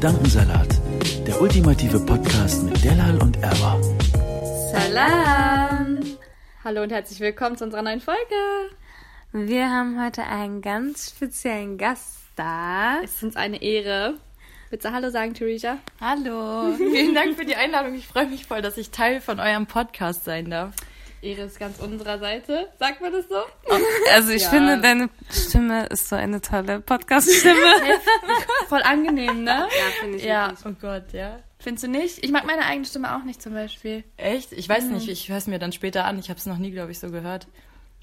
Gedankensalat, der ultimative Podcast mit Delal und Erwa. Salam! Hallo und herzlich willkommen zu unserer neuen Folge. Wir haben heute einen ganz speziellen Gast da. Es ist uns eine Ehre. Willst du Hallo sagen, Theresa? Hallo, vielen Dank für die Einladung. Ich freue mich voll, dass ich Teil von eurem Podcast sein darf. Ehre ist ganz unserer Seite. Sagt man das so? Also ich Ja. finde, deine Stimme ist so eine tolle Podcast-Stimme. Voll angenehm, ne? ja, finde ich Ja. wirklich. Oh Gott, ja. Findest du nicht? Ich mag meine eigene Stimme auch nicht zum Beispiel. Echt? Ich weiß nicht, ich höre es mir dann später an. Ich habe es noch nie, glaube ich, so gehört.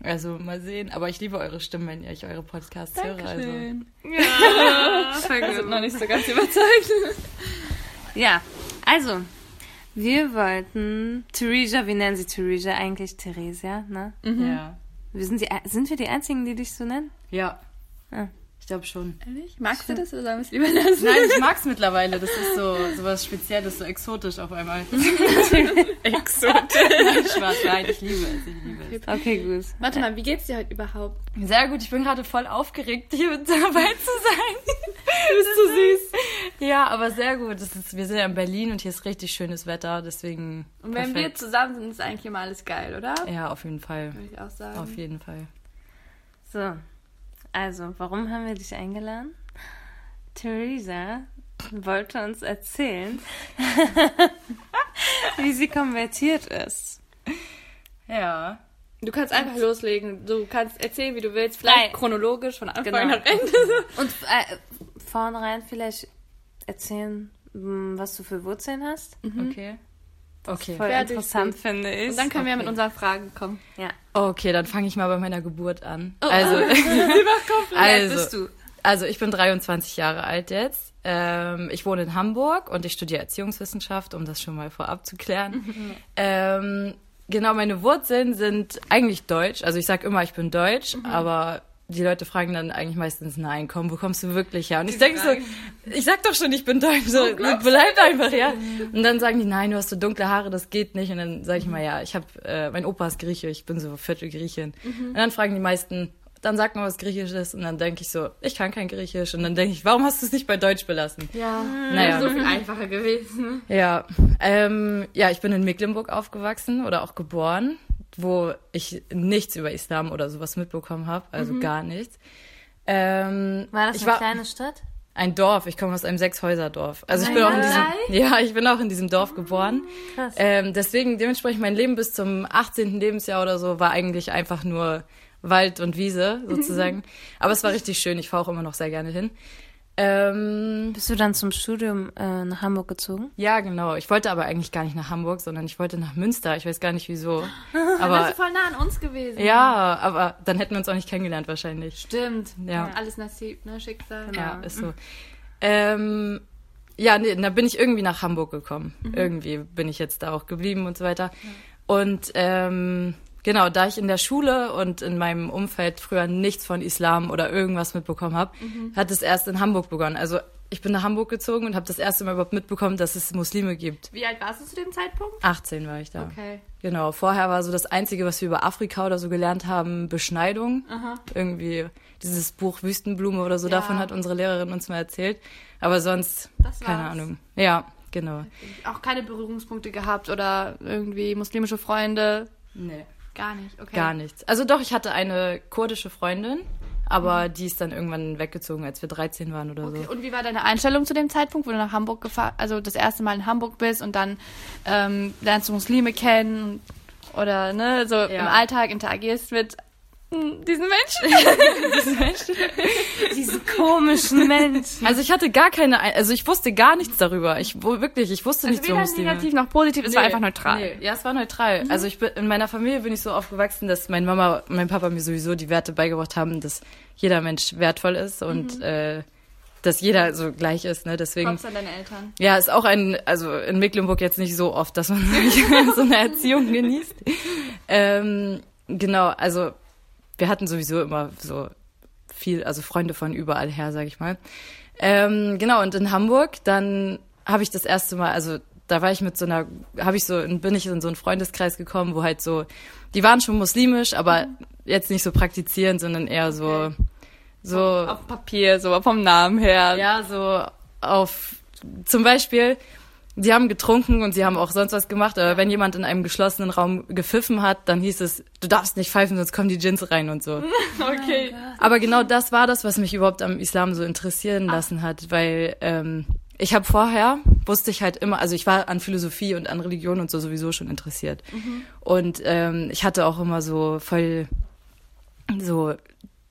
Also mal sehen. Aber ich liebe eure Stimmen, wenn ich eure Podcasts höre. Also. Ja. Gut. sind noch nicht so ganz überzeugt. Ja, also, wir wollten Theresa, wir nennen sie Theresa, eigentlich Theresia, ne? Ja. Wir sind, die, sind wir die Einzigen, die dich so nennen? Ja. Ah. Ich glaube schon. Ehrlich? Magst du das oder sollen wir es lieber lassen? Nein, ich mag's mittlerweile. Das ist so, so was Spezielles, so exotisch auf einmal. exotisch. Nein, Spaß, nein, ich liebe es, ich liebe es. Okay, gut. Warte mal, wie geht's dir heute überhaupt? Sehr gut, ich bin gerade voll aufgeregt, hier mit dabei zu sein. Du bist so süß. Ja, aber sehr gut. Das ist, wir sind ja in Berlin und hier ist richtig schönes Wetter, deswegen. Und wenn wir perfekt. zusammen sind, ist eigentlich immer alles geil, oder? Ja, auf jeden Fall. Würde ich auch sagen. Auf jeden Fall. So, also, warum haben wir dich eingeladen? Theresa wollte uns erzählen, wie sie konvertiert ist. Ja. Du kannst einfach loslegen. Du kannst erzählen, wie du willst. Vielleicht Nein. chronologisch von Anfang Genau. nach Ende. Und äh, vornherein vielleicht erzählen, mh, was du für Wurzeln hast. Okay. Okay. Voll Fertig. interessant, finde ich. Und dann können wir Okay. mit unseren Fragen kommen. ja. Okay, dann fange ich mal bei meiner Geburt an. Oh. Also, also, bist du? also ich bin 23 Jahre alt jetzt. Ähm, ich wohne in Hamburg und ich studiere Erziehungswissenschaft, um das schon mal vorab zu klären. ähm, genau, meine Wurzeln sind eigentlich deutsch. Also ich sage immer, ich bin deutsch, aber die Leute fragen dann eigentlich meistens, nein, komm, wo kommst du wirklich her? Und ich denke so, ich sag doch schon, ich bin deutsch, so, bleib einfach, ja. Und dann sagen die, nein, du hast so dunkle Haare, das geht nicht. Und dann sage ich mal, ja, ich habe, äh, mein Opa ist Grieche, ich bin so Viertel Griechin. Und dann fragen die meisten, dann sag mal was Griechisches. Und dann denke ich so, ich kann kein Griechisch. Und dann denke ich, warum hast du es nicht bei Deutsch belassen? Ja. Naja. So viel einfacher gewesen. Ja, ähm, ja, ich bin in Mecklenburg aufgewachsen oder auch geboren, wo ich nichts über Islam oder sowas mitbekommen habe, also gar nichts. Ähm, War das eine war kleine Stadt? ein Dorf. Ich komme aus einem Sechshäuserdorf. Also ich bin auch in diesem, ja, ich bin auch in diesem Dorf geboren. Krass. Ähm, deswegen dementsprechend mein Leben bis zum 18. Lebensjahr oder so war eigentlich einfach nur Wald und Wiese sozusagen. Aber es war richtig schön. Ich fahre auch immer noch sehr gerne hin. Ähm, Bist du dann zum Studium äh, nach Hamburg gezogen? ja, genau. Ich wollte aber eigentlich gar nicht nach Hamburg, sondern ich wollte nach Münster. Ich weiß gar nicht wieso. Aber Bist du voll nah an uns gewesen. ja, aber dann hätten wir uns auch nicht kennengelernt wahrscheinlich. Stimmt. Ja. Alles Nasib, ne? Schicksal. Ja, ist so. Ähm, ja, nee, da bin ich irgendwie nach Hamburg gekommen. Irgendwie bin ich jetzt da auch geblieben und so weiter. Und ähm, genau, da ich in der Schule und in meinem Umfeld früher nichts von Islam oder irgendwas mitbekommen habe, hat es erst in Hamburg begonnen. Also ich bin nach Hamburg gezogen und habe das erste Mal überhaupt mitbekommen, dass es Muslime gibt. Wie alt warst du zu dem Zeitpunkt? 18 war ich da. Okay. Genau, vorher war so das Einzige, was wir über Afrika oder so gelernt haben, Beschneidung. Irgendwie dieses Buch Wüstenblume oder so, Ja. davon hat unsere Lehrerin uns mal erzählt. Aber sonst, Das keine. Ahnung. Ja, genau. Auch keine Berührungspunkte gehabt oder irgendwie muslimische Freunde? Nee. Gar nicht, okay. Gar nichts. Also doch, ich hatte eine kurdische Freundin, aber die ist dann irgendwann weggezogen, als wir 13 waren oder Okay. so. Und wie war deine Einstellung zu dem Zeitpunkt, wo du nach Hamburg gefahren, also das erste Mal in Hamburg bist und dann ähm, lernst du Muslime kennen oder ne, so im Alltag interagierst mit hm, diesen Menschen. Diese komischen Menschen. Also ich hatte gar keine, Ein- also ich wusste gar nichts darüber. Ich wirklich, ich wusste nichts über Weder Muslime. negativ noch positiv, es war einfach neutral. Nee, ja, es war neutral. Also ich bin, in meiner Familie bin ich so aufgewachsen, dass meine Mama und mein Papa mir sowieso die Werte beigebracht haben, dass jeder Mensch wertvoll ist und äh, dass jeder so gleich ist. Ne? Deswegen, Props an deine Eltern. ja, ist auch ein, also in Mecklenburg jetzt nicht so oft, dass man so eine Erziehung genießt. Ähm, genau, also wir hatten sowieso immer so viel, also Freunde von überall her, sag ich mal. Ähm, genau, und in Hamburg, dann habe ich das erste Mal, also da war ich mit so einer, habe ich so, bin ich in so einen Freundeskreis gekommen, wo halt so, die waren schon muslimisch, aber jetzt nicht so praktizierend, sondern eher so, so, Auf Papier, so vom Namen her. ja, so auf, zum Beispiel, sie haben getrunken und sie haben auch sonst was gemacht, aber wenn jemand in einem geschlossenen Raum gepfiffen hat, dann hieß es, du darfst nicht pfeifen, sonst kommen die Djinns rein und so. Okay. Aber genau das war das, was mich überhaupt am Islam so interessieren lassen hat, weil ähm, ich habe vorher, wusste ich halt immer, also ich war an Philosophie und an Religion und so sowieso schon interessiert. Und ähm, ich hatte auch immer so voll so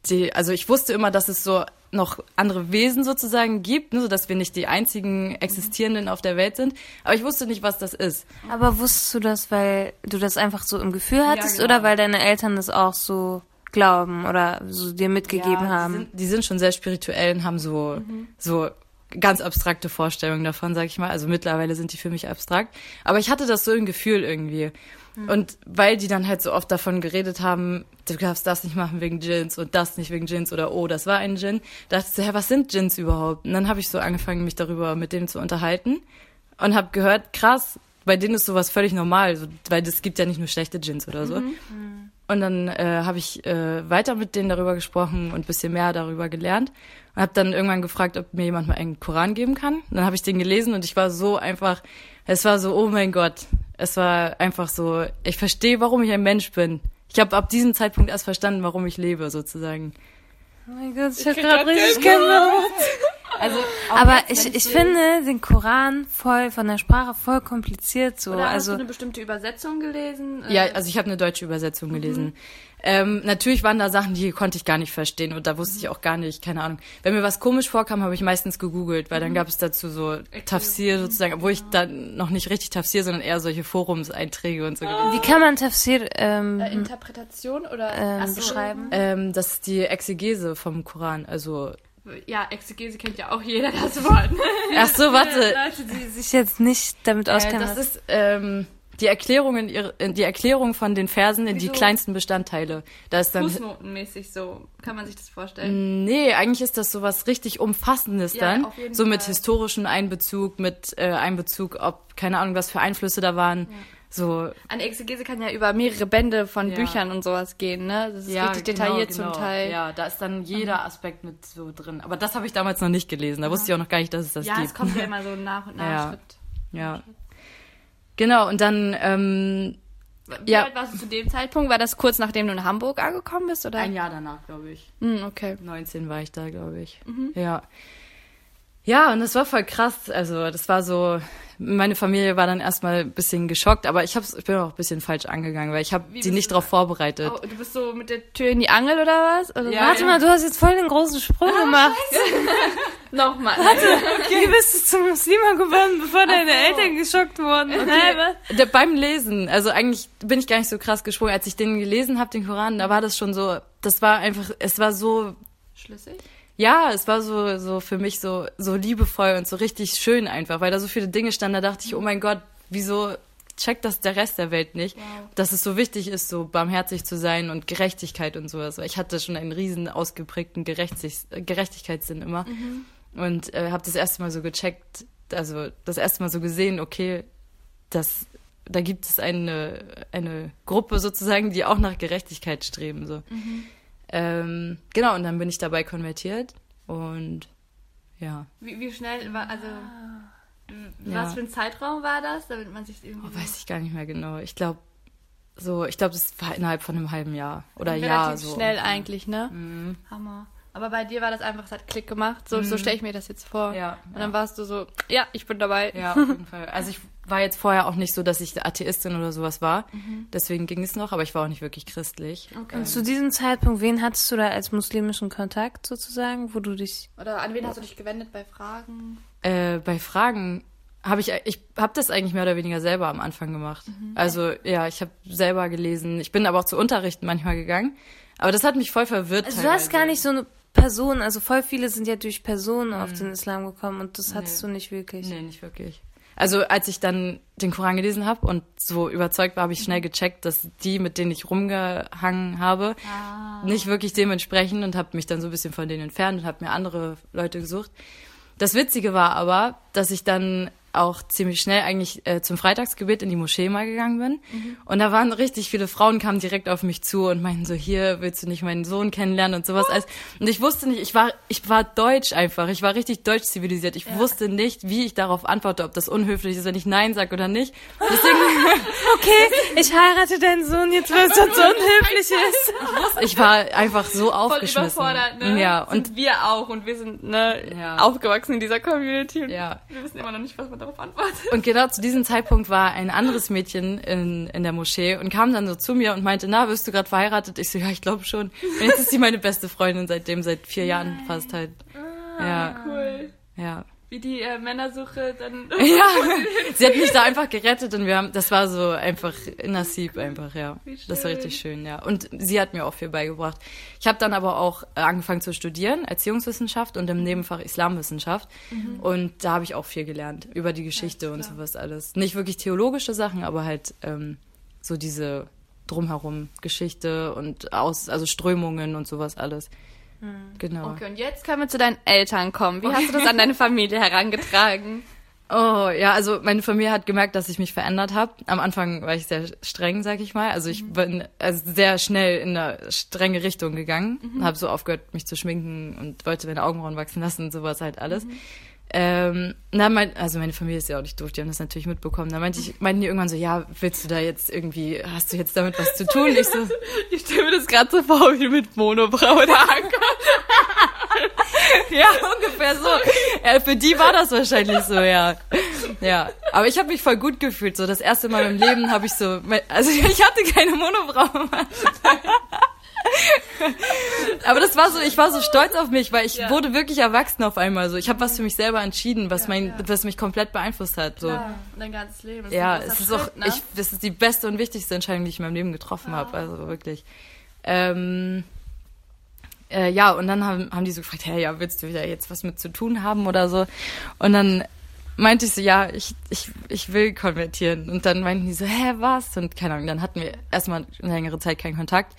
die, also ich wusste immer, dass es so noch andere Wesen sozusagen gibt, ne, so dass wir nicht die einzigen Existierenden auf der Welt sind. Aber ich wusste nicht, was das ist. Aber wusstest du das, weil du das einfach so im Gefühl hattest genau. oder weil deine Eltern das auch so glauben oder so dir mitgegeben Ja, haben? Die sind, die sind schon sehr spirituell und haben so, so ganz abstrakte Vorstellungen davon, sag ich mal. Also mittlerweile sind die für mich abstrakt. Aber ich hatte das so im Gefühl irgendwie. Und weil die dann halt so oft davon geredet haben, du darfst das nicht machen wegen Gins und das nicht wegen Gins oder oh, das war ein Gin, dachte ich so, hä, was sind Gins überhaupt? Und dann habe ich so angefangen, mich darüber mit denen zu unterhalten und habe gehört, krass, bei denen ist sowas völlig normal, so, weil es gibt ja nicht nur schlechte Gins oder so. Und dann äh, habe ich äh, weiter mit denen darüber gesprochen und ein bisschen mehr darüber gelernt. Und habe dann irgendwann gefragt, ob mir jemand mal einen Koran geben kann. Und dann habe ich den gelesen und ich war so einfach, es war so, oh mein Gott. Es war einfach so, ich verstehe, warum ich ein Mensch bin. Ich habe ab diesem Zeitpunkt erst verstanden, warum ich lebe, sozusagen. oh mein Gott, ich hab gerade richtig Gänsehaut. Also, Aber ich, ich finde den Koran voll, von der Sprache voll kompliziert so. Oder hast du also, eine bestimmte Übersetzung gelesen? Ja, Äh, also ich habe eine deutsche Übersetzung gelesen. Ähm, natürlich waren da Sachen, die konnte ich gar nicht verstehen und da wusste ich auch gar nicht, keine Ahnung. Wenn mir was komisch vorkam, habe ich meistens gegoogelt, weil dann gab es dazu so Tafsir sozusagen, obwohl ich dann noch nicht richtig Tafsir, sondern eher solche Forumseinträge und so. gelesen wie kann man Tafsir ähm, äh, Interpretation oder ähm, beschreiben? Ähm, das ist die Exegese vom Koran. Also, Ja, Exegese kennt ja auch jeder das Wort. ach so, warte. Leute, die sich jetzt nicht damit Äh, auskennen. das ist ähm, die Erklärung in ihre, in die Erklärung von den Versen in die Wieso? kleinsten Bestandteile. Da ist dann Fußnotenmäßig so, kann man sich das vorstellen. Nee, eigentlich ist das so was richtig Umfassendes Ja, dann. So mit historischem Einbezug, mit äh, Einbezug, ob, keine Ahnung, was für Einflüsse da waren. So, Eine Exegese kann ja über mehrere Bände von Ja. Büchern und sowas gehen, ne? Das ist richtig detailliert genau, zum Teil. Ja, da ist dann jeder Aspekt mit so drin. Aber das habe ich damals noch nicht gelesen. Da wusste ich auch noch gar nicht, dass es das Ja, gibt. es kommt ja immer so nach und nach Ja. Schritt. ja. Genau, und dann ähm, Wie Ja. alt warst du zu dem Zeitpunkt? War das kurz nachdem du in Hamburg angekommen bist, oder? ein Jahr danach, glaube ich. Hm, okay. 19 war ich da, glaube ich. Ja. Ja, und das war voll krass. Also, das war so, meine Familie war dann erstmal ein bisschen geschockt, aber ich, hab's, ich bin auch ein bisschen falsch angegangen, weil ich habe sie nicht darauf vorbereitet. Oh, du bist so mit der Tür in die Angel oder was? Oder Ja, Warte mal, du hast jetzt voll den großen Sprung gemacht. Nochmal. Wie bist du zum Muslima geworden, bevor deine Eltern geschockt wurden? Was? Der, beim Lesen, also eigentlich bin ich gar nicht so krass gesprungen. Als ich den gelesen habe, den Koran, da war das schon so, das war einfach, es war so, Schlüssig? Ja, es war so, so für mich so, so liebevoll und so richtig schön einfach, weil da so viele Dinge standen, da dachte ich, oh mein Gott, wieso checkt das der Rest der Welt nicht, dass es so wichtig ist, so barmherzig zu sein und Gerechtigkeit und sowas. Ich hatte schon einen riesen ausgeprägten Gerechtig Gerechtigkeitssinn immer und äh, habe das erste Mal so gecheckt, also das erste Mal so gesehen, okay, das, da gibt es eine, eine Gruppe sozusagen, die auch nach Gerechtigkeit streben. So. Ähm, genau, und dann bin ich dabei konvertiert und ja. Wie, wie schnell war, also, Ja. was für ein Zeitraum war das, damit man sich irgendwie... Oh, weiß ich gar nicht mehr genau. Ich glaube, so, ich glaube, das war innerhalb von einem halben Jahr oder relativ Jahr so. schnell eigentlich, ne? Mhm. Hammer. Aber bei dir war das einfach, es hat Klick gemacht. So, so stelle ich mir das jetzt vor. Mhm. Ja, Und dann ja. warst du so, ja, ich bin dabei. Ja, auf jeden Fall. Also ich war jetzt vorher auch nicht so, dass ich Atheistin oder sowas war. Deswegen ging es noch, aber ich war auch nicht wirklich christlich. Und zu diesem Zeitpunkt, wen hattest du da als muslimischen Kontakt sozusagen, wo du dich... Oder an wen hast du dich gewendet bei Fragen? Äh, bei Fragen habe ich, ich habe das eigentlich mehr oder weniger selber am Anfang gemacht. Also ja, ich habe selber gelesen. Ich bin aber auch zu Unterrichten manchmal gegangen. Aber das hat mich voll verwirrt. Also du hast gar nicht so eine Person, also voll viele sind ja durch Personen auf den Islam gekommen und das hattest du nicht wirklich. Nee, nicht wirklich. Also als ich dann den Koran gelesen habe und so überzeugt war, habe ich schnell gecheckt, dass die, mit denen ich rumgehangen habe, nicht wirklich dementsprechend und habe mich dann so ein bisschen von denen entfernt und habe mir andere Leute gesucht. Das Witzige war aber, dass ich dann auch ziemlich schnell eigentlich äh, zum Freitagsgebet in die Moschee mal gegangen bin. Und da waren richtig viele Frauen, kamen direkt auf mich zu und meinten so, hier, willst du nicht meinen Sohn kennenlernen und sowas alles. Und ich wusste nicht, ich war, ich war deutsch einfach. Ich war richtig deutsch zivilisiert. Ich wusste nicht, wie ich darauf antworte, ob das unhöflich ist, wenn ich Nein sage oder nicht. Deswegen, Okay, ich heirate deinen Sohn jetzt, weil es sonst so unhöflich ist. ich war einfach so Voll aufgeschmissen. überfordert, ne? Ja, und sind wir auch und wir sind ne, Ja. aufgewachsen in dieser Community. und Ja. Wir wissen immer noch nicht, was man darauf antwortet. Und genau zu diesem Zeitpunkt war ein anderes Mädchen in, in der Moschee und kam dann so zu mir und meinte, na, wirst du gerade verheiratet? Ich so, ja, ich glaube schon. Und jetzt ist sie meine beste Freundin seitdem, seit vier Jahren fast halt. ja, Cool. ja. Wie die äh, Männersuche dann. Ja, sie hat mich da einfach gerettet und wir haben, das war so einfach Nassib einfach, ja. Das war richtig schön, ja. Und sie hat mir auch viel beigebracht. Ich habe dann aber auch äh, angefangen zu studieren, Erziehungswissenschaft und im Nebenfach Islamwissenschaft. Und da habe ich auch viel gelernt über die Geschichte und sowas alles. Nicht wirklich theologische Sachen, aber halt ähm, so diese drumherum Geschichte und aus, also Strömungen und sowas alles. Genau. Okay, und jetzt können wir zu deinen Eltern kommen. Wie hast du das an deine Familie herangetragen? Oh, ja, also meine Familie hat gemerkt, dass ich mich verändert habe. Am Anfang war ich sehr streng, sag ich mal. Also ich bin also sehr schnell in eine strenge Richtung gegangen. Habe so aufgehört, mich zu schminken und wollte meine Augenbrauen wachsen lassen und sowas halt alles. Ähm, na, mein, also meine Familie ist ja auch nicht doof, die haben das natürlich mitbekommen. Da meinte ich, meinten die irgendwann so, ja, willst du da jetzt irgendwie, hast du jetzt damit was zu tun? Ich so, Ich stelle mir das gerade so vor, wie mit Monobraue da ankommst. Ja, ungefähr so. Ja, für die war das wahrscheinlich so, ja. Ja, aber ich habe mich voll gut gefühlt. So das erste Mal im Leben habe ich so, also ich hatte keine Monobraue. aber das war so, ich war so stolz auf mich, weil ich wurde wirklich erwachsen auf einmal. So, ich habe was für mich selber entschieden, was mein, was mich komplett beeinflusst hat. So. Ja, dein ganzes Leben. Das Ja, es ist auch, Schritt, ne? ich, das ist die beste und wichtigste Entscheidung, die ich in meinem Leben getroffen habe. Also wirklich. Ähm, äh, ja, und dann haben, haben die so gefragt, hey, ja, willst du da jetzt was mit zu tun haben oder so? Und dann meinte ich so, ja, ich, ich, ich will konvertieren. Und dann meinten die so, hä, was? Und keine Ahnung, dann hatten wir erstmal eine längere Zeit keinen Kontakt,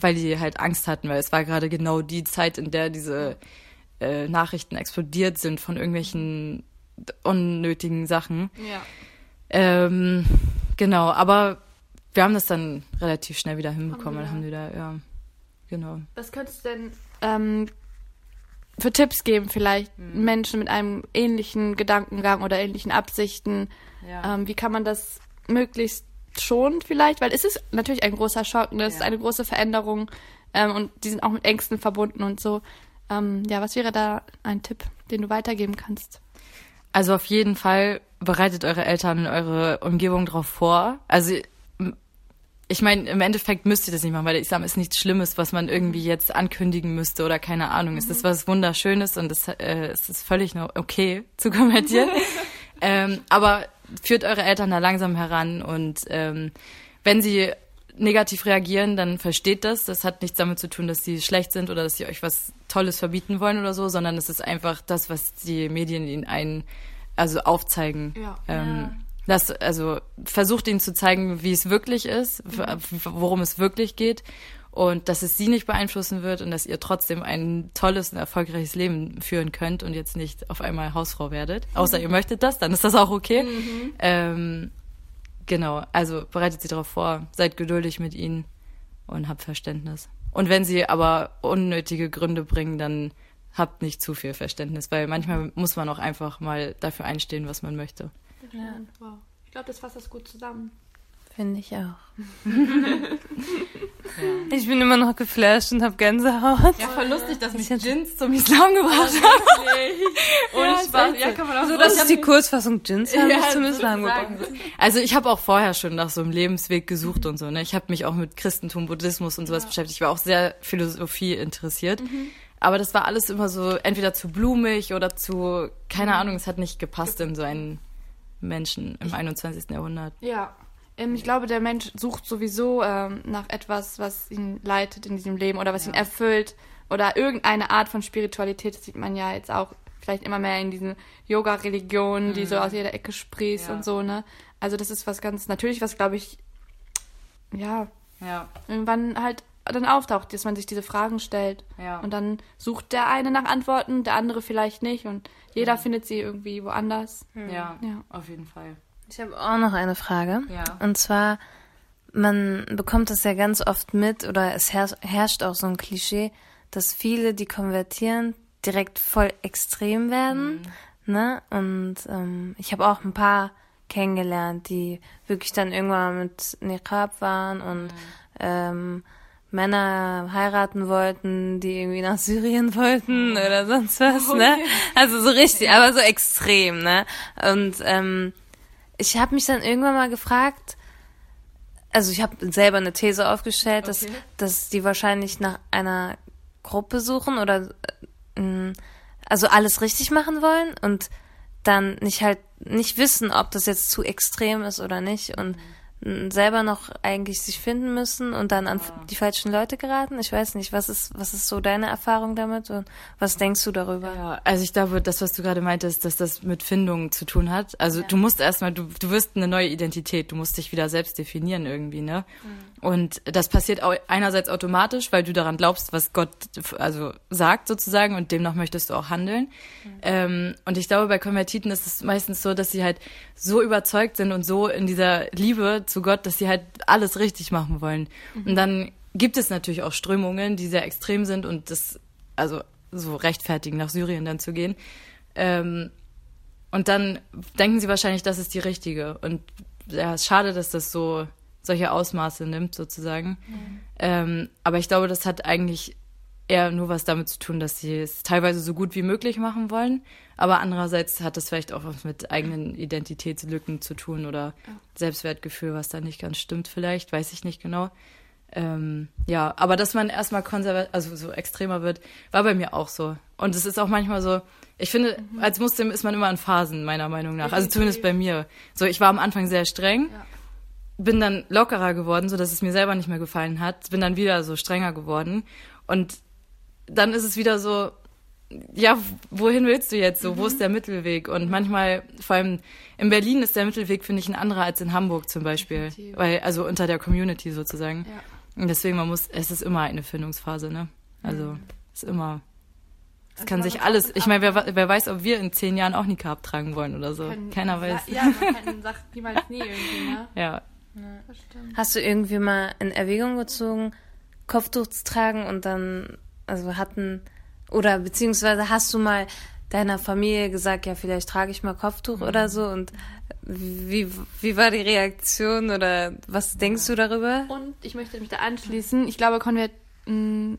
weil die halt Angst hatten, weil es war gerade genau die Zeit, in der diese äh, Nachrichten explodiert sind von irgendwelchen unnötigen Sachen. Ja. Ähm, genau, aber wir haben das dann relativ schnell wieder hinbekommen, Alhamdulillah, ja. Genau. Was könntest du denn ähm, für Tipps geben, vielleicht Hm. Menschen mit einem ähnlichen Gedankengang oder ähnlichen Absichten? Ja. Ähm, wie kann man das möglichst schon vielleicht? Weil es ist natürlich ein großer Schock, ne? es ist Ja. eine große Veränderung ähm, und die sind auch mit Ängsten verbunden und so. Ähm, ja, was wäre da ein Tipp, den du weitergeben kannst? Also auf jeden Fall bereitet eure Eltern und eure Umgebung darauf vor. Also ich meine, im Endeffekt müsst ihr das nicht machen, weil der Islam ist nichts Schlimmes, was man irgendwie jetzt ankündigen müsste oder keine Ahnung. Es ist was Wunderschönes und es, äh, es ist völlig okay zu kommentieren. ähm, aber führt eure Eltern da langsam heran und ähm, wenn sie negativ reagieren, dann versteht das. Das hat nichts damit zu tun, dass sie schlecht sind oder dass sie euch was Tolles verbieten wollen oder so, sondern es ist einfach das, was die Medien ihnen ein, also aufzeigen. Ja. Ähm, das, also versucht ihnen zu zeigen, wie es wirklich ist, w- worum es wirklich geht und dass es sie nicht beeinflussen wird und dass ihr trotzdem ein tolles und erfolgreiches Leben führen könnt und jetzt nicht auf einmal Hausfrau werdet. Außer ihr möchtet das, dann ist das auch okay. Ähm, genau, also bereitet sie darauf vor, seid geduldig mit ihnen und habt Verständnis. Und wenn sie aber unnötige Gründe bringen, dann habt nicht zu viel Verständnis, weil manchmal muss man auch einfach mal dafür einstehen, was man möchte. Ja, wow. Ich glaube, das fasst das gut zusammen. Finde ich auch. Ich bin immer noch geflasht und habe Gänsehaut. Ja, voll lustig, dass mich Jins zum Islam gebracht hat. Und Spaß. Ja, kann man auch So, das ist die Kurzfassung. Jins haben Ja, mich zum Islam gebracht. Also ich habe auch vorher schon nach so einem Lebensweg gesucht und so. Ne? Ich habe mich auch mit Christentum, Buddhismus und sowas beschäftigt. Ich war auch sehr Philosophie interessiert. Aber das war alles immer so entweder zu blumig oder zu, keine Ahnung, es hat nicht gepasst in so einen Menschen im 21. Jahrhundert. Ja. Ähm, ich glaube, der Mensch sucht sowieso ähm, nach etwas, was ihn leitet in diesem Leben oder was ihn erfüllt oder irgendeine Art von Spiritualität. Das sieht man ja jetzt auch vielleicht immer mehr in diesen Yoga-Religionen, die so aus jeder Ecke sprießt Ja. und so, ne? Also das ist was ganz natürlich, was glaube ich, ja, Ja. irgendwann halt dann auftaucht, dass man sich diese Fragen stellt. Ja. Und dann sucht der eine nach Antworten, der andere vielleicht nicht und jeder findet sie irgendwie woanders. Ja, Ja. auf jeden Fall. Ich habe auch noch eine Frage. Ja. Und zwar, man bekommt das ja ganz oft mit oder es herrscht, herrscht auch so ein Klischee, dass viele, die konvertieren, direkt voll extrem werden. Ne? Und ähm, ich habe auch ein paar kennengelernt, die wirklich dann irgendwann mit Niqab waren und ähm, Männer heiraten wollten, die irgendwie nach Syrien wollten oder sonst was, ne? Also so richtig, aber so extrem, ne? Und ähm, ich habe mich dann irgendwann mal gefragt, also ich habe selber eine These aufgestellt, dass, dass die wahrscheinlich nach einer Gruppe suchen oder äh, mh, also alles richtig machen wollen und dann nicht halt nicht wissen, ob das jetzt zu extrem ist oder nicht. Und mh, selber noch eigentlich sich finden müssen und dann an die falschen Leute geraten. Ich weiß nicht, was ist was ist so deine Erfahrung damit und was denkst du darüber? Ja, also ich glaube, das, was du gerade meintest, dass das mit Findung zu tun hat. Also du musst erstmal, du, du wirst eine neue Identität, du musst dich wieder selbst definieren irgendwie, ne? Und das passiert einerseits automatisch, weil du daran glaubst, was Gott also sagt sozusagen und demnach möchtest du auch handeln. Ähm, und ich glaube, bei Konvertiten ist es meistens so, dass sie halt so überzeugt sind und so in dieser Liebe zu Gott, dass sie halt alles richtig machen wollen. Und dann gibt es natürlich auch Strömungen, die sehr extrem sind und das also so rechtfertigen, nach Syrien dann zu gehen. Ähm, und dann denken sie wahrscheinlich, das ist die richtige. Und ja, es ist schade, dass das so solche Ausmaße nimmt, sozusagen. Ähm, aber ich glaube, das hat eigentlich eher nur was damit zu tun, dass sie es teilweise so gut wie möglich machen wollen. Aber andererseits hat das vielleicht auch was mit eigenen Identitätslücken zu tun oder Selbstwertgefühl, was da nicht ganz stimmt vielleicht, weiß ich nicht genau. Ähm, ja, aber dass man erstmal konservativ, also so extremer wird, war bei mir auch so. Und es ist auch manchmal so, ich finde, als Muslim ist man immer in Phasen, meiner Meinung nach. Also zumindest bei mir. So, ich war am Anfang sehr streng, bin dann lockerer geworden, so dass es mir selber nicht mehr gefallen hat, bin dann wieder so strenger geworden. Und dann ist es wieder so, ja, wohin willst du jetzt so? Wo ist der Mittelweg? Und manchmal, vor allem in Berlin ist der Mittelweg, finde ich, ein anderer als in Hamburg zum Beispiel. Definitiv. Weil, also unter der Community sozusagen. Und deswegen, man muss, es ist immer eine Findungsphase, ne? Also, es ist immer, es kann sich alles, ich meine, wer, wer weiß, ob wir in zehn Jahren auch Niqab tragen wollen oder so. Keiner weiß. Ja, ja man kann, sagt niemals nie irgendwie, ne? Ja. Hast du irgendwie mal in Erwägung gezogen, Kopftuch zu tragen und dann, also hatten, oder beziehungsweise hast du mal deiner Familie gesagt, ja, vielleicht trage ich mal Kopftuch oder so und wie, wie war die Reaktion oder was denkst du darüber? Und ich möchte mich da anschließen. Ich glaube, Konvert... mh,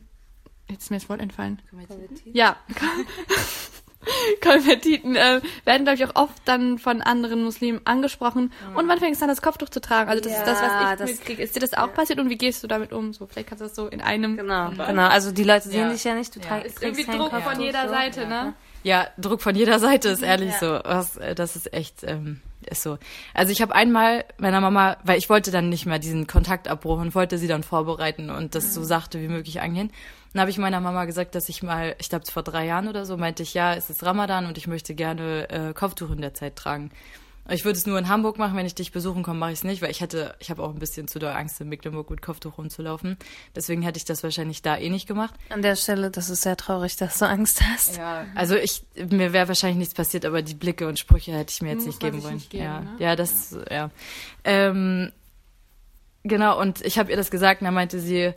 Jetzt ist mir das Wort entfallen. Ja. Konvertiten äh, werden, glaube ich, auch oft dann von anderen Muslimen angesprochen. Und man fängt an, das Kopftuch zu tragen. Also das ist das, was Ja, ich das- mitkriege. Ist dir das auch passiert und wie gehst du damit um? So, vielleicht kannst du das so in einem... Genau, genau. Also die Leute sehen Ja. dich ja nicht, du Ist trägst irgendwie kein Druck Kopftuch. von jeder so. Seite, ne? Ja, Druck von jeder Seite ist ehrlich so. Was, äh, das ist echt, ähm, ist so. Also ich habe einmal meiner Mama, weil ich wollte dann nicht mehr diesen Kontaktabbruch und wollte sie dann vorbereiten und das so sachte wie möglich angehen. Dann habe ich meiner Mama gesagt, dass ich mal, ich glaube vor drei Jahren oder so, meinte ich, ja, es ist Ramadan und ich möchte gerne äh, Kopftuch in der Zeit tragen. Ich würde es nur in Hamburg machen, wenn ich dich besuchen komme, mache ich es nicht, weil ich hätte, ich habe auch ein bisschen zu doll Angst, in Mecklenburg mit Kopftuch rumzulaufen. Deswegen hätte ich das wahrscheinlich da eh nicht gemacht. An der Stelle, das ist sehr traurig, dass du Angst hast. Ja, also ich, mir wäre wahrscheinlich nichts passiert, aber die Blicke und Sprüche hätte ich mir jetzt Muss nicht geben wollen. nicht geben, ja, ne? ja, das, ja. Ähm, genau, und ich habe ihr das gesagt und dann meinte sie,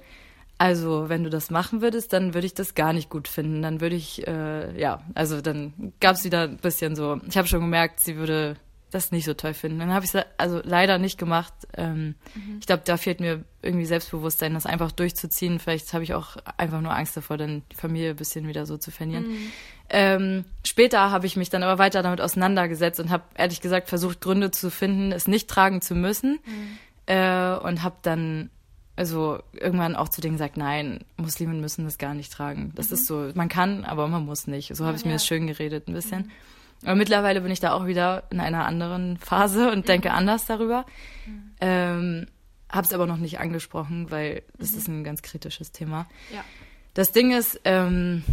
also wenn du das machen würdest, dann würde ich das gar nicht gut finden. Dann würde ich, äh, ja, also dann gab es wieder ein bisschen so, ich habe schon gemerkt, sie würde das nicht so toll finden. Dann habe ich es also leider nicht gemacht. Ähm, Mhm. Ich glaube, da fehlt mir irgendwie Selbstbewusstsein, das einfach durchzuziehen. Vielleicht habe ich auch einfach nur Angst davor, dann die Familie ein bisschen wieder so zu verlieren. Mhm. Ähm, später habe ich mich dann aber weiter damit auseinandergesetzt und habe ehrlich gesagt versucht, Gründe zu finden, es nicht tragen zu müssen. Mhm. Äh, und habe dann also irgendwann auch zu denen gesagt, nein, Muslimen müssen das gar nicht tragen. Das ist so, man kann, aber man muss nicht. So habe ich mir das schön geredet ein bisschen. Aber mittlerweile bin ich da auch wieder in einer anderen Phase und denke anders darüber. Ähm, habe es aber noch nicht angesprochen, weil das ist ein ganz kritisches Thema. Ja. Das Ding ist, ähm,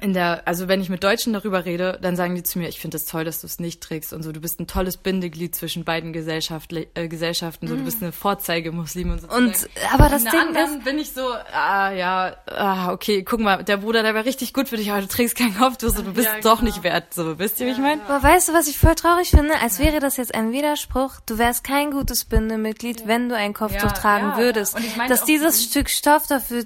in der, also wenn ich mit Deutschen darüber rede, dann sagen die zu mir, ich finde es das toll, dass du es nicht trägst und so. Du bist ein tolles Bindeglied zwischen beiden Gesellschaft, äh, Gesellschaften, so. Du bist eine Vorzeigemuslim und so. Und, aber das der Ding ist, bin ich so, ah ja, ah, okay, guck mal, der Bruder, der war richtig gut für dich, aber du trägst kein Kopftuch, so, du bist Ja, doch genau. nicht wert, so, wisst ihr, wie ich meine? aber weißt du, was ich voll traurig finde? Als wäre das jetzt ein Widerspruch. Du wärst kein gutes Bindemitglied, wenn du ein Kopftuch Ja, tragen ja, würdest. ja. Und ich meine Dass dieses Stück Stoff dafür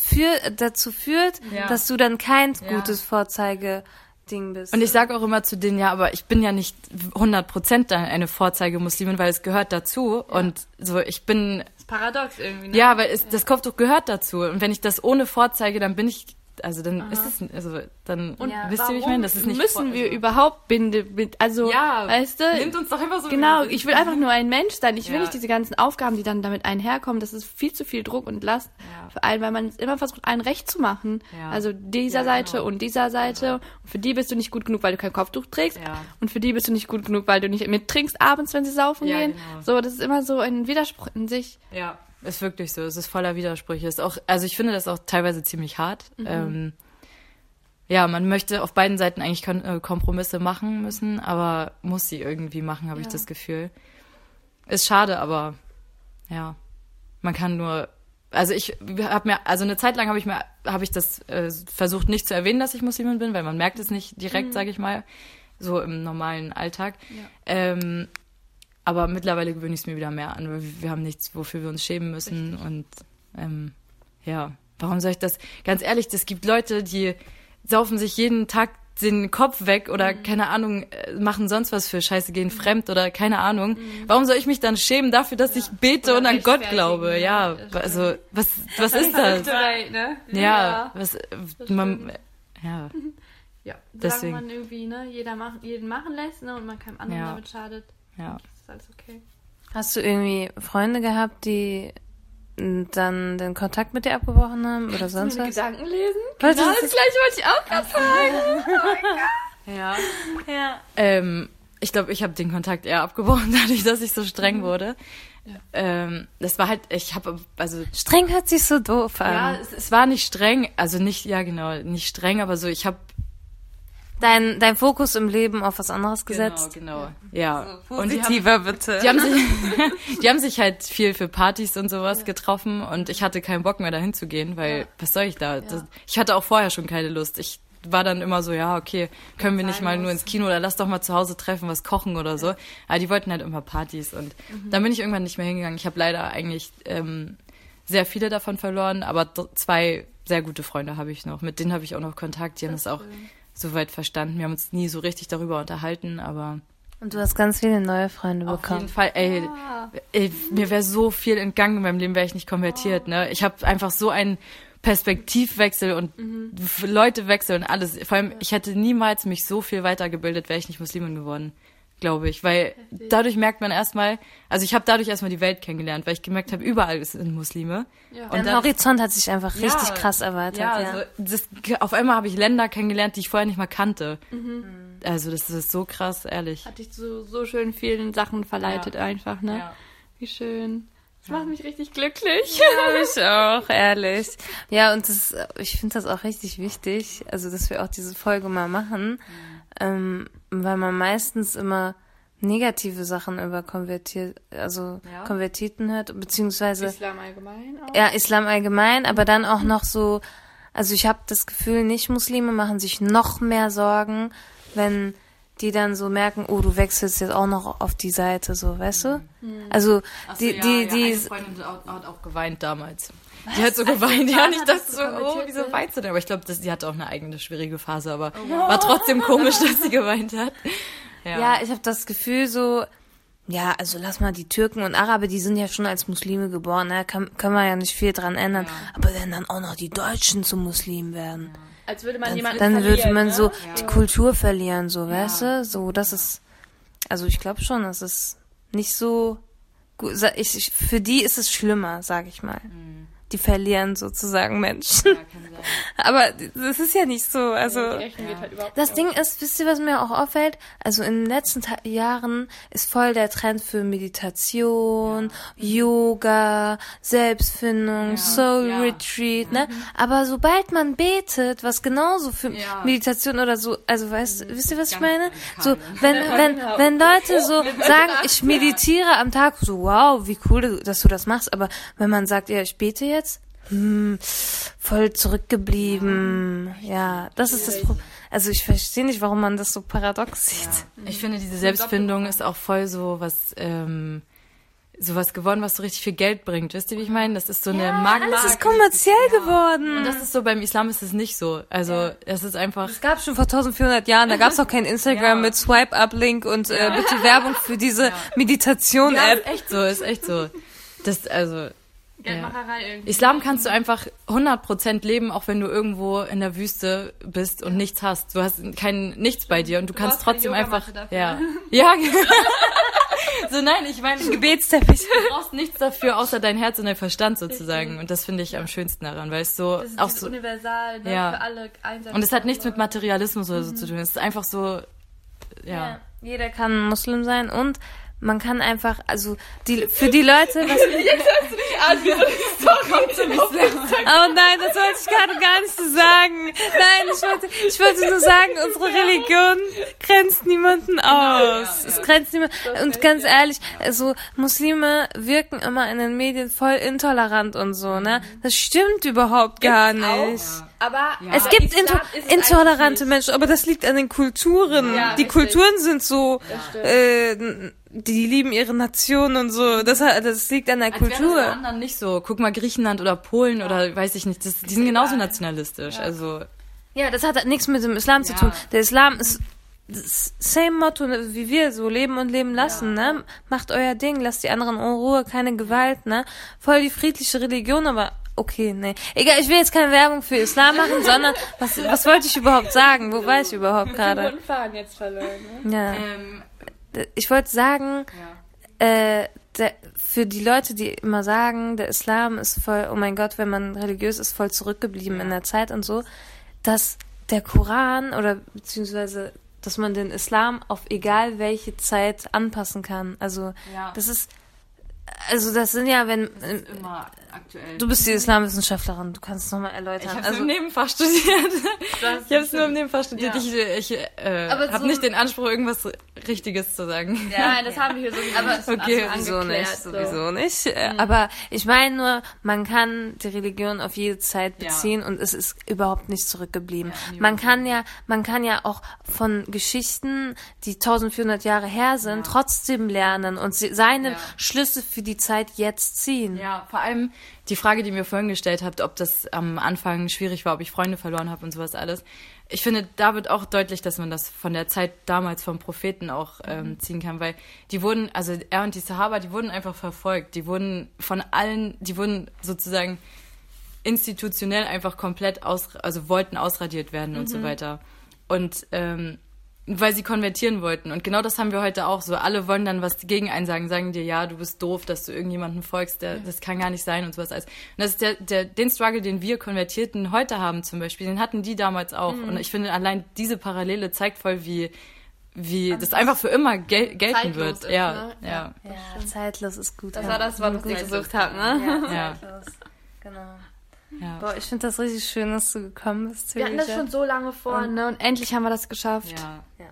für, dazu führt, Ja. dass du dann kein Ja. gutes Vorzeigeding bist. Und ich sage auch immer zu denen, ja, aber ich bin ja nicht 100% dann eine Vorzeigemuslimin, weil es gehört dazu. Und so, ich bin, Das ist paradox irgendwie, ne? ja, weil es, das Kopftuch gehört dazu. Und wenn ich das ohne vorzeige, dann bin ich, also dann ist es, also dann, Und wisst ihr, wie ich meine? Das ist nicht müssen wir also- überhaupt Binde, mit, also, Ja, weißt du? nimmt uns doch einfach so, Genau, ich will einfach nur ein Mensch sein. Ich will Ja. nicht diese ganzen Aufgaben, die dann damit einherkommen. Das ist viel zu viel Druck und Last Ja. für einen, weil man es immer versucht, allen recht zu machen. Ja. Also dieser Ja, Seite genau. und dieser Seite. Und für die bist du nicht gut genug, weil du kein Kopftuch trägst. Ja. Und für die bist du nicht gut genug, weil du nicht mittrinkst abends, wenn sie saufen Ja, gehen. genau. So, das ist immer so ein Widerspruch in sich. Ja, ist wirklich so. Es ist voller Widersprüche. Ist auch, also ich finde das auch teilweise ziemlich hart. Mhm. Ähm, ja, man möchte auf beiden Seiten eigentlich äh, Kompromisse machen müssen, aber muss sie irgendwie machen, habe ich Ja. das Gefühl. Ist schade, aber ja, man kann nur. Also ich habe mir, also eine Zeit lang habe ich mir, habe ich das äh, versucht nicht zu erwähnen, dass ich Muslimin bin, weil man merkt es nicht direkt, Mhm. sage ich mal, so im normalen Alltag. Ähm, aber mittlerweile gewöhne ich es mir wieder mehr an, weil wir haben nichts, wofür wir uns schämen müssen. Und ähm, ja, warum soll ich das? Ganz ehrlich, es gibt Leute, die saufen sich jeden Tag den Kopf weg oder Mhm. keine Ahnung, äh, machen sonst was für Scheiße, gehen fremd oder keine Ahnung. Mhm. Warum soll ich mich dann schämen dafür, dass ich bete Oder und an Gott glaube? Ja, ja. also was was ist das? ne? Ja, was äh, man ja, Ja, Deswegen. man irgendwie, ne, jeder machen, jeden machen lässt, ne, und man keinem anderen Ja. damit schadet, ja. Ist alles okay. Hast du irgendwie Freunde gehabt, die dann den Kontakt mit dir abgebrochen haben oder sonst was? Gedanken lesen? Was genau das das? gleiche wollte ich auch gerade sagen. Ja. Ja. Ähm, ich glaube, ich habe den Kontakt eher abgebrochen, dadurch, dass ich so streng wurde. Ähm, das war halt, ich habe, also Streng hört sich so doof ja, an. es, es war nicht streng, also nicht, ja genau, nicht streng, aber so, ich habe Dein, dein Fokus im Leben auf was anderes gesetzt. Genau, genau, ja. Und die haben, Positiver bitte. die haben sich, die haben sich halt viel für Partys und sowas getroffen und ich hatte keinen Bock mehr dahin zu gehen, weil was soll ich da? Das, ich hatte auch vorher schon keine Lust. Ich war dann immer so, ja, okay, können wir nicht mal nur ins Kino oder lass doch mal zu Hause treffen, was kochen oder so. Aber die wollten halt immer Partys und dann bin ich irgendwann nicht mehr hingegangen. Ich habe leider eigentlich ähm, sehr viele davon verloren, aber zwei sehr gute Freunde habe ich noch. Mit denen habe ich auch noch Kontakt. Die haben das auch soweit verstanden. Wir haben uns nie so richtig darüber unterhalten, aber Und du hast ganz viele neue Freunde auf jeden bekommen. Fall, ey, ey mir wäre so viel entgangen in meinem Leben, wäre ich nicht konvertiert, ne? Ich habe einfach so einen Perspektivwechsel und F- Leutewechsel und alles. Vor allem, ich hätte niemals mich so viel weitergebildet, wäre ich nicht Muslimin geworden, glaube ich. Weil dadurch merkt man erstmal, also ich habe dadurch erstmal die Welt kennengelernt, weil ich gemerkt habe, überall sind Muslime. Ja. Dein dann- Horizont hat sich einfach Ja, richtig krass erweitert. Ja, Ja, also das, auf einmal habe ich Länder kennengelernt, die ich vorher nicht mal kannte. Also das ist so krass, ehrlich. Hat dich zu so schön vielen Sachen verleitet einfach, ne? Ja. Wie schön. Das macht mich richtig glücklich. Ja, ich auch, ehrlich. Ja, und das, ich finde das auch richtig wichtig, also dass wir auch diese Folge mal machen, ähm, weil man meistens immer negative Sachen über konvertiert, also Ja. Konvertiten hört, beziehungsweise Islam allgemein auch. ja Islam allgemein, aber dann auch noch so, also ich habe das Gefühl, Nicht-Muslime machen sich noch mehr Sorgen, wenn die dann so merken, oh, du wechselst jetzt auch noch auf die Seite, so, weißt du? Also die, die, die, Eine Freundin hat auch, hat auch geweint damals. Die hat so geweint, ja, nicht das so, oh, wieso weinst du denn? Aber ich glaube, sie hatte auch eine eigene schwierige Phase, aber war trotzdem komisch, dass sie geweint hat. Ja. Ja, ich habe das Gefühl so, ja, also lass mal die Türken und Araber, die sind ja schon als Muslime geboren, ne? Kann, können wir ja nicht viel dran ändern. Aber wenn dann auch noch die Deutschen zu Muslimen werden, Als würde man dann, jemanden dann würde man ne? so die Kultur verlieren, so, weißt du? So, das ist, also ich glaube schon, das ist nicht so gut. Ich, ich, für die ist es schlimmer, sag ich mal. Die verlieren sozusagen Menschen. Aber das ist ja nicht so, also. Geht halt Das Ding ist, wisst ihr, was mir auch auffällt? Also in den letzten Ta Jahren ist voll der Trend für Meditation, Yoga, Selbstfindung, Soul Retreat, ne? Aber sobald man betet, was genauso für Meditation oder so, also weißt, wisst ihr, was ich meine? So, wenn, wenn, wenn Leute so sagen, ich meditiere am Tag, so wow, wie cool, dass du das machst, aber wenn man sagt, ja, ich bete jetzt, hm, voll zurückgeblieben. Ja, das ist das Problem. Also ich verstehe nicht, warum man das so paradox sieht. Ich finde, diese Selbstfindung ist auch voll so was, ähm, sowas geworden, was so richtig viel Geld bringt. Wisst ihr, wie ich meine? Das ist so eine Markt. Alles ist kommerziell geworden. Und das ist so, beim Islam ist es nicht so. Also, es ist einfach, Es gab schon vor 1400 Jahren, da gab es auch kein Instagram mit Swipe-Up-Link und äh, bitte Werbung für diese ja, Meditation-App. ist echt so, ist echt so. Das, also, Geldmacherei irgendwie. Islam kannst du einfach 100% leben, auch wenn du irgendwo in der Wüste bist und nichts hast. Du hast kein nichts bei dir und du, kannst brauchst keine trotzdem einfach ja. Ja. so nein, ich meine, du Gebetsteppich. brauchst nichts dafür außer dein Herz und dein Verstand sozusagen und das finde ich am schönsten daran, weil es so Das ist auch so universal, ne, Ja. für alle und es hat nichts mit Materialismus oder so zu tun. Es ist einfach so ja. Ja, jeder kann Muslim sein und man kann einfach, also die, für die Leute, was, Oh nein, das wollte ich gerade gar nicht so sagen. Nein, ich wollte, ich wollte nur sagen, unsere Religion grenzt niemanden aus. Es grenzt niemanden. Und ganz ehrlich, also Muslime wirken immer in den Medien voll intolerant und so, ne? Das stimmt überhaupt gar nicht. Aber Es gibt into intolerante Menschen, aber das liegt an den Kulturen. Ja, die richtig. Kulturen sind so, äh, die lieben ihre Nation und so. Das, das liegt an der Als wäre das Kultur. anderen nicht so. Guck mal Griechenland oder Polen oder weiß ich nicht, das, die sind genauso nationalistisch. Also Ja, das hat nichts mit dem Islam zu Ja. tun. Der Islam ist same Motto ne, wie wir, so leben und leben lassen, ne? Macht euer Ding, lasst die anderen in Ruhe, keine Gewalt, ne? Voll die friedliche Religion, aber okay, nee. Egal, ich will jetzt keine Werbung für Islam machen, sondern was, was wollte ich überhaupt sagen? Wo war ich überhaupt gerade? Faden jetzt verloren. Ne? Ja. ähm, Ich wollte sagen, äh, der, für die Leute, die immer sagen, der Islam ist voll, oh mein Gott, wenn man religiös ist, voll zurückgeblieben in der Zeit und so, dass der Koran oder beziehungsweise, dass man den Islam auf egal welche Zeit anpassen kann. Also Ja. das ist, also das sind ja, wenn immer aktuell. du bist die Islamwissenschaftlerin, du kannst es nochmal ich erläutern. habe es Also im Nebenfach studiert. Ich habe es nur im Nebenfach studiert. Ja. Ich, ich äh, Aber habe so- nicht den Anspruch, irgendwas Richtiges zu sagen. Nein, das haben wir hier so aber Okay, Sowieso nicht, so. sowieso nicht. Äh, Aber ich meine nur, man kann die Religion auf jede Zeit Ja. beziehen und es ist überhaupt nicht zurückgeblieben. Ja, man kann ja, man kann ja auch von Geschichten, die 1400 Jahre her sind, trotzdem lernen und sie- seine Ja. Schlüsse für die Zeit jetzt ziehen. Ja, vor allem die Frage, die mir vorhin gestellt habt, ob das am Anfang schwierig war, ob ich Freunde verloren habe und sowas alles. Ich finde, da wird auch deutlich, dass man das von der Zeit damals vom Propheten auch ähm, ziehen kann, weil die wurden, also er und die Sahaba, die wurden einfach verfolgt. Die wurden von allen, die wurden sozusagen institutionell einfach komplett aus, also wollten ausradiert werden und so weiter. Und ähm, weil sie konvertieren wollten. Und genau das haben wir heute auch so. Alle wollen dann was gegen einen sagen, sagen dir, ja, du bist doof, dass du irgendjemandem folgst, der, das kann gar nicht sein und sowas alles. Und das ist der, der, den Struggle, den wir Konvertierten heute haben zum Beispiel, den hatten die damals auch. Und ich finde, allein diese Parallele zeigt voll, wie, wie das einfach für immer gel gelten zeitlos wird. ist, ja, ne? ja, Ja, zeitlos ist gut. Das war das, was ich gesucht habe, ne? ja, Zeitlos. Genau. Ja. Boah, ich finde das richtig schön, dass du gekommen bist. Wir hatten das schon so lange vor, ne? Und endlich haben wir das geschafft. ja. Ja.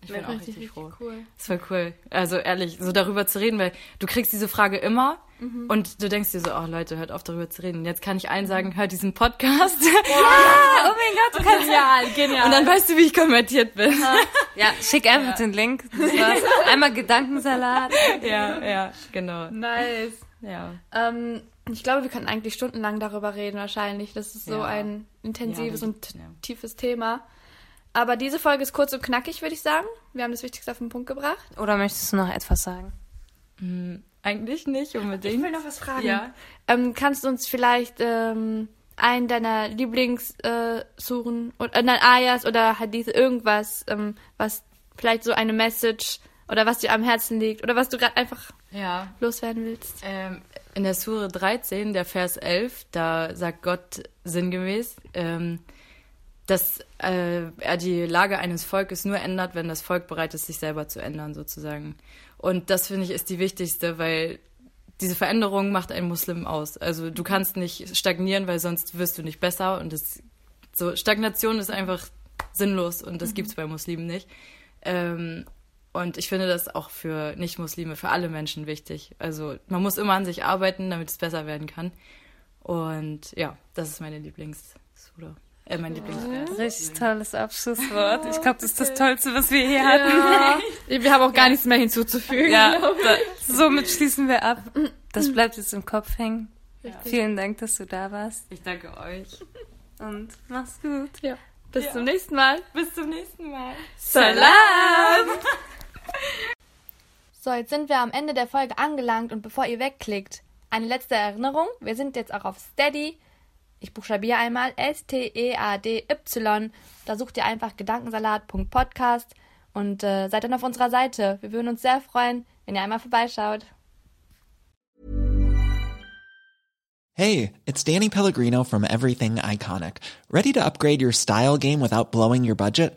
Ich bin auch richtig, richtig froh. cool. Das war cool. Also ehrlich, so darüber zu reden, weil du kriegst diese Frage immer und du denkst dir so, oh Leute, hört auf darüber zu reden. Und jetzt kann ich allen sagen, hört diesen Podcast. Oh mein Gott, du kannst Genial, genial. Und dann weißt du, wie ich konvertiert bin. Ja, schick einfach den Link. Das war's. Einmal Gedankensalat. ja, ja, genau. nice. Ja. Ähm, ich glaube, wir könnten eigentlich stundenlang darüber reden, wahrscheinlich. Das ist so Ja. ein intensives Ja, und ja. tiefes Thema. Aber diese Folge ist kurz und knackig, würde ich sagen. Wir haben das Wichtigste auf den Punkt gebracht. Oder möchtest du noch etwas sagen? Eigentlich nicht unbedingt. Ich will noch was fragen. Ja. Ähm, kannst du uns vielleicht ähm, einen deiner Lieblingssuren äh, oder äh, nein, Ayas oder Hadithe irgendwas, ähm, was vielleicht so eine Message oder was dir am Herzen liegt oder was du gerade einfach Ja. loswerden willst? Ähm, in der Sure 13, der Vers 11, da sagt Gott sinngemäß, ähm, dass äh, er die Lage eines Volkes nur ändert, wenn das Volk bereit ist, sich selber zu ändern, sozusagen. Und das finde ich ist die wichtigste, weil diese Veränderung macht einen Muslim aus. Also du kannst nicht stagnieren, weil sonst wirst du nicht besser. Und das, so Stagnation ist einfach sinnlos und das gibt's bei Muslimen nicht. Ähm, und ich finde das auch für Nicht-Muslime, für alle Menschen wichtig. Also man muss immer an sich arbeiten, damit es besser werden kann. Und ja, das ist meine Lieblingssura. Äh, mein Lieblingsvers. Richtig tolles Abschlusswort. Ich glaube, das ist das Tollste, was wir hier hatten. Ja. Wir haben auch gar nichts mehr hinzuzufügen. Ja, somit schließen wir ab. Das bleibt jetzt im Kopf hängen. Vielen Dank, dass du da warst. Ich danke euch. Und mach's gut. Ja. Bis zum nächsten Mal. Bis zum nächsten Mal. Salam! So, jetzt sind wir am Ende der Folge angelangt und bevor ihr wegklickt, eine letzte Erinnerung. Wir sind jetzt auch auf Steady. Ich buchstabiere einmal S-T-E-A-D-Y. Da sucht ihr einfach gedankensalat.podcast und äh, seid dann auf unserer Seite. Wir würden uns sehr freuen, wenn ihr einmal vorbeischaut. Hey, it's Danny Pellegrino from Everything Iconic. Ready to upgrade your style game without blowing your budget?